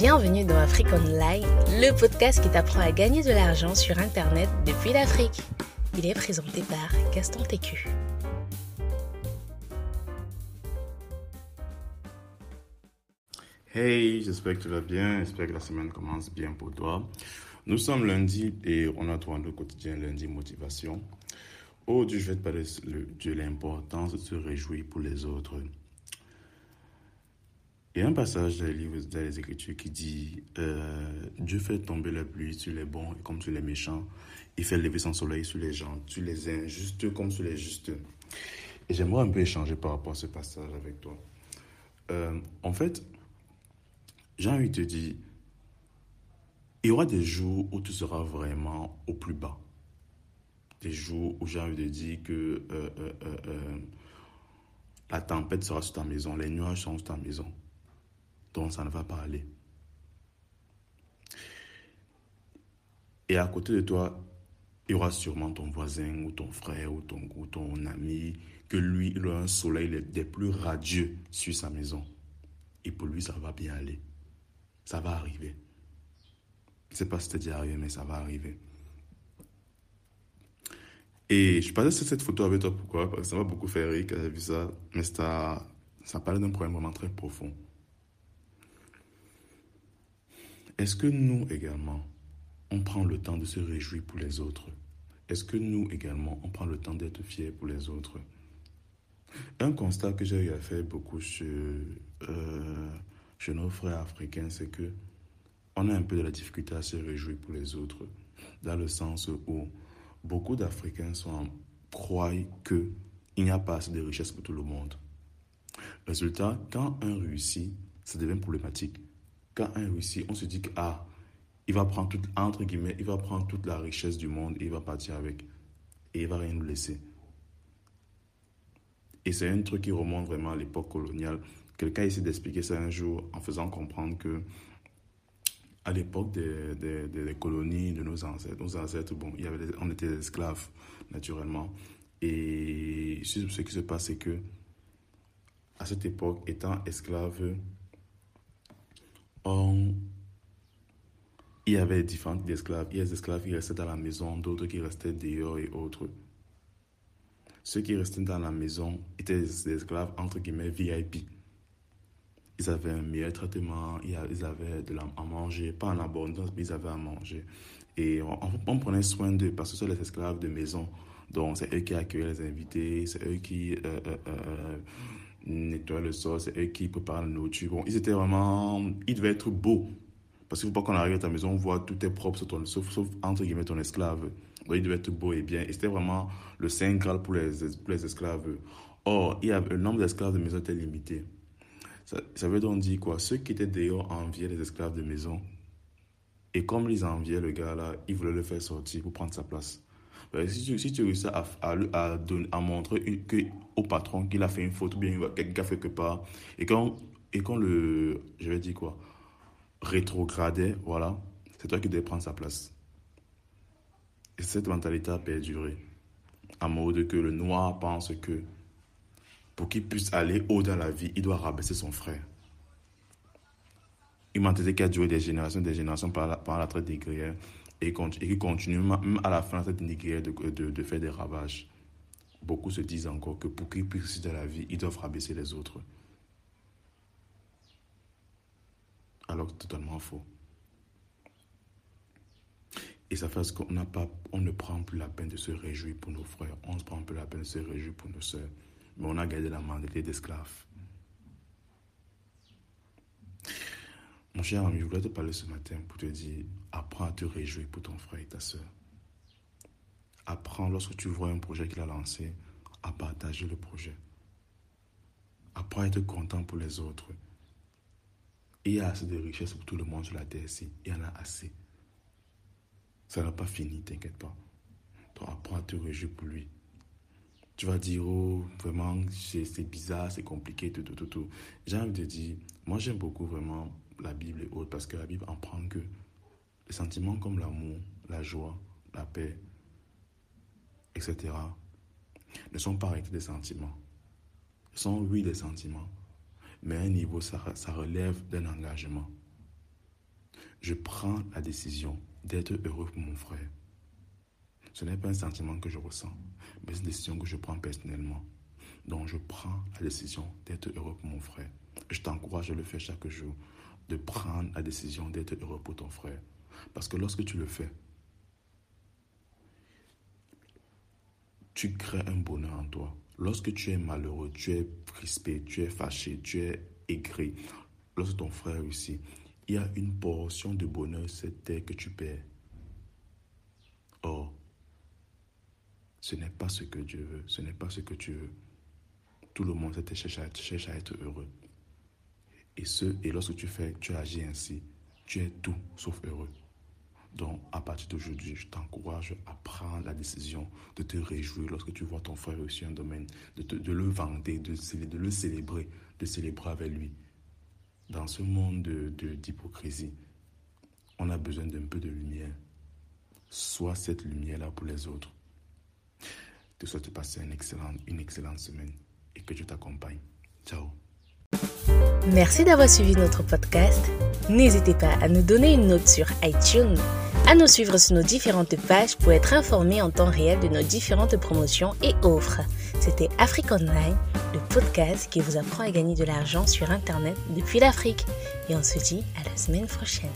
Bienvenue dans Afrique Online, le podcast qui t'apprend à gagner de l'argent sur Internet depuis l'Afrique. Il est présenté par Gaston Técu. Hey, j'espère que tu vas bien, j'espère que la semaine commence bien pour toi. Nous sommes lundi et on a trouvé le quotidien lundi motivation. Aujourd'hui, je vais te parler de l'importance de se réjouir pour les autres. Il y a un passage dans les livres, dans les Écritures qui dit euh, Dieu fait tomber la pluie sur les bons comme sur les méchants. Il fait lever son soleil sur les gens, sur les injustes comme sur les justes. Et j'aimerais un peu échanger par rapport à ce passage avec toi. Euh, en fait, j'ai envie de te dire il y aura des jours où tu seras vraiment au plus bas. Des jours où j'ai envie de dire que euh, la tempête sera sur ta maison, les nuages sont sur ta maison donc ça ne va pas aller. Et à côté de toi, il y aura sûrement ton voisin ou ton frère ou ton, ou ton ami, que lui, il a un soleil des plus radieux sur sa maison. Et pour lui, ça va bien aller. Ça va arriver. Je ne sais pas si c'est déjà arrivé, mais ça va arriver. Et je parlais de cette photo avec toi, pourquoi? Parce que ça m'a beaucoup fait rire quand j'ai vu ça. Mais ça, ça parlait d'un problème vraiment très profond. Est-ce que nous également, on prend le temps de se réjouir pour les autres? Est-ce que nous également, on prend le temps d'être fiers pour les autres? Un constat que j'ai eu à faire beaucoup chez, euh, nos frères africains, c'est que on a un peu de la difficulté à se réjouir pour les autres, dans le sens où beaucoup d'Africains croient qu'il n'y a pas assez de richesse pour tout le monde. Résultat, quand un réussit, ça devient problématique quand un réussit, on se dit que ah, il va prendre toute, entre guillemets, il va prendre toute la richesse du monde et il va partir avec. Et il va rien nous laisser. Et c'est un truc qui remonte vraiment à l'époque coloniale. Quelqu'un essaie d'expliquer ça un jour en faisant comprendre que à l'époque des, des, colonies de nos ancêtres, nos ancêtres, bon, il y avait on était esclaves, naturellement. Et ce qui se passe, c'est que à cette époque, étant esclave, il y avait différents esclaves. Il y a des esclaves qui restaient dans la maison, d'autres qui restaient dehors et autres. Ceux qui restaient dans la maison étaient des esclaves entre guillemets VIP. Ils avaient un meilleur traitement, ils avaient de la, à manger, pas en abondance, mais ils avaient à manger. Et on, prenait soin d'eux parce que ce sont les esclaves de maison. Donc, c'est eux qui accueillaient les invités, c'est eux qui euh, euh, euh, nettoyer le sol, c'est eux qui préparent la nourriture. Bon, ils étaient vraiment. Ils devaient être beaux. Parce qu'il ne faut pas qu'on arrive à ta maison, on voit tout est propre, sauf, entre guillemets ton esclave. Donc, ils devaient être beaux et bien. Et c'était vraiment le Saint Graal pour les, pour les esclaves. Or, il y avait, le nombre d'esclaves de maison était limité. Ça, ça, veut donc dire quoi? Ceux qui étaient dehors enviaient les esclaves de maison. Et comme ils enviaient le gars là, ils voulaient le faire sortir pour prendre sa place. Ben, si, tu, si tu réussis à, à, à, à montrer que, au patron qu'il a fait une faute bien quelqu'un a fait quelque part, et quand, et quand le, je vais dire quoi, rétrogradait, voilà, c'est toi qui devais prendre sa place. Et cette mentalité a perduré. À mode que le noir pense que pour qu'il puisse aller haut dans la vie, il doit rabaisser son frère. M'a dit qu'il a duré des générations, des générations par la, par la traite des grières et, qui continue même à la fin de cette négrière de, faire des ravages. Beaucoup se disent encore que pour qu'ils puissent de la vie, ils doivent rabaisser les autres. Alors que totalement faux. Et ça fait qu'on n'a pas, on ne prend plus la peine de se réjouir pour nos frères, on ne prend plus la peine de se réjouir pour nos soeurs, mais on a gardé la mentalité d'esclaves. Mon cher ami, je voulais te parler ce matin pour te dire, apprends à te réjouir pour ton frère et ta soeur. Apprends lorsque tu vois un projet qu'il a lancé, à partager le projet. Apprends à être content pour les autres. il y a assez de richesses pour tout le monde sur la terre ici. Il y en a assez. Ça n'a pas fini, t'inquiète pas. Donc apprends à te réjouir pour lui. Tu vas dire, oh, vraiment, c'est bizarre, c'est compliqué, tout, tout, tout, tout. J'ai envie de dire, moi j'aime beaucoup vraiment la Bible et autres, parce que la Bible en prend que les sentiments comme l'amour, la joie, la paix, etc., ne sont pas arrêtés des sentiments. Ils sont, oui, des sentiments, mais à un niveau, ça, ça relève d'un engagement. Je prends la décision d'être heureux pour mon frère. Ce n'est pas un sentiment que je ressens, mais c'est une décision que je prends personnellement. Donc je prends la décision d'être heureux pour mon frère. Je t'encourage à le faire chaque jour, de prendre la décision d'être heureux pour ton frère. Parce que lorsque tu le fais, tu crées un bonheur en toi. Lorsque tu es malheureux, tu es crispé, tu es fâché, tu es aigri, lorsque ton frère réussit, il y a une portion de bonheur, c'est que tu perds. Or, ce n'est pas ce que Dieu veut, ce n'est pas ce que tu veux. Tout le monde cherche à être heureux. Et, ce, et lorsque tu fais, tu agis ainsi, tu es tout sauf heureux. Donc, à partir d'aujourd'hui, je t'encourage à prendre la décision de te réjouir lorsque tu vois ton frère réussir un domaine, de, le vanter, de, le célébrer, de célébrer avec lui. Dans ce monde d'hypocrisie, on a besoin d'un peu de lumière. Sois cette lumière-là pour les autres. Je te souhaite passer une excellente, une excellente semaine et que Dieu t'accompagne. Ciao. Merci d'avoir suivi notre podcast. N'hésitez pas à nous donner une note sur iTunes, à nous suivre sur nos différentes pages pour être informé en temps réel de nos différentes promotions et offres. C'était Afrique Online, le podcast qui vous apprend à gagner de l'argent sur Internet depuis l'Afrique. Et on se dit à la semaine prochaine.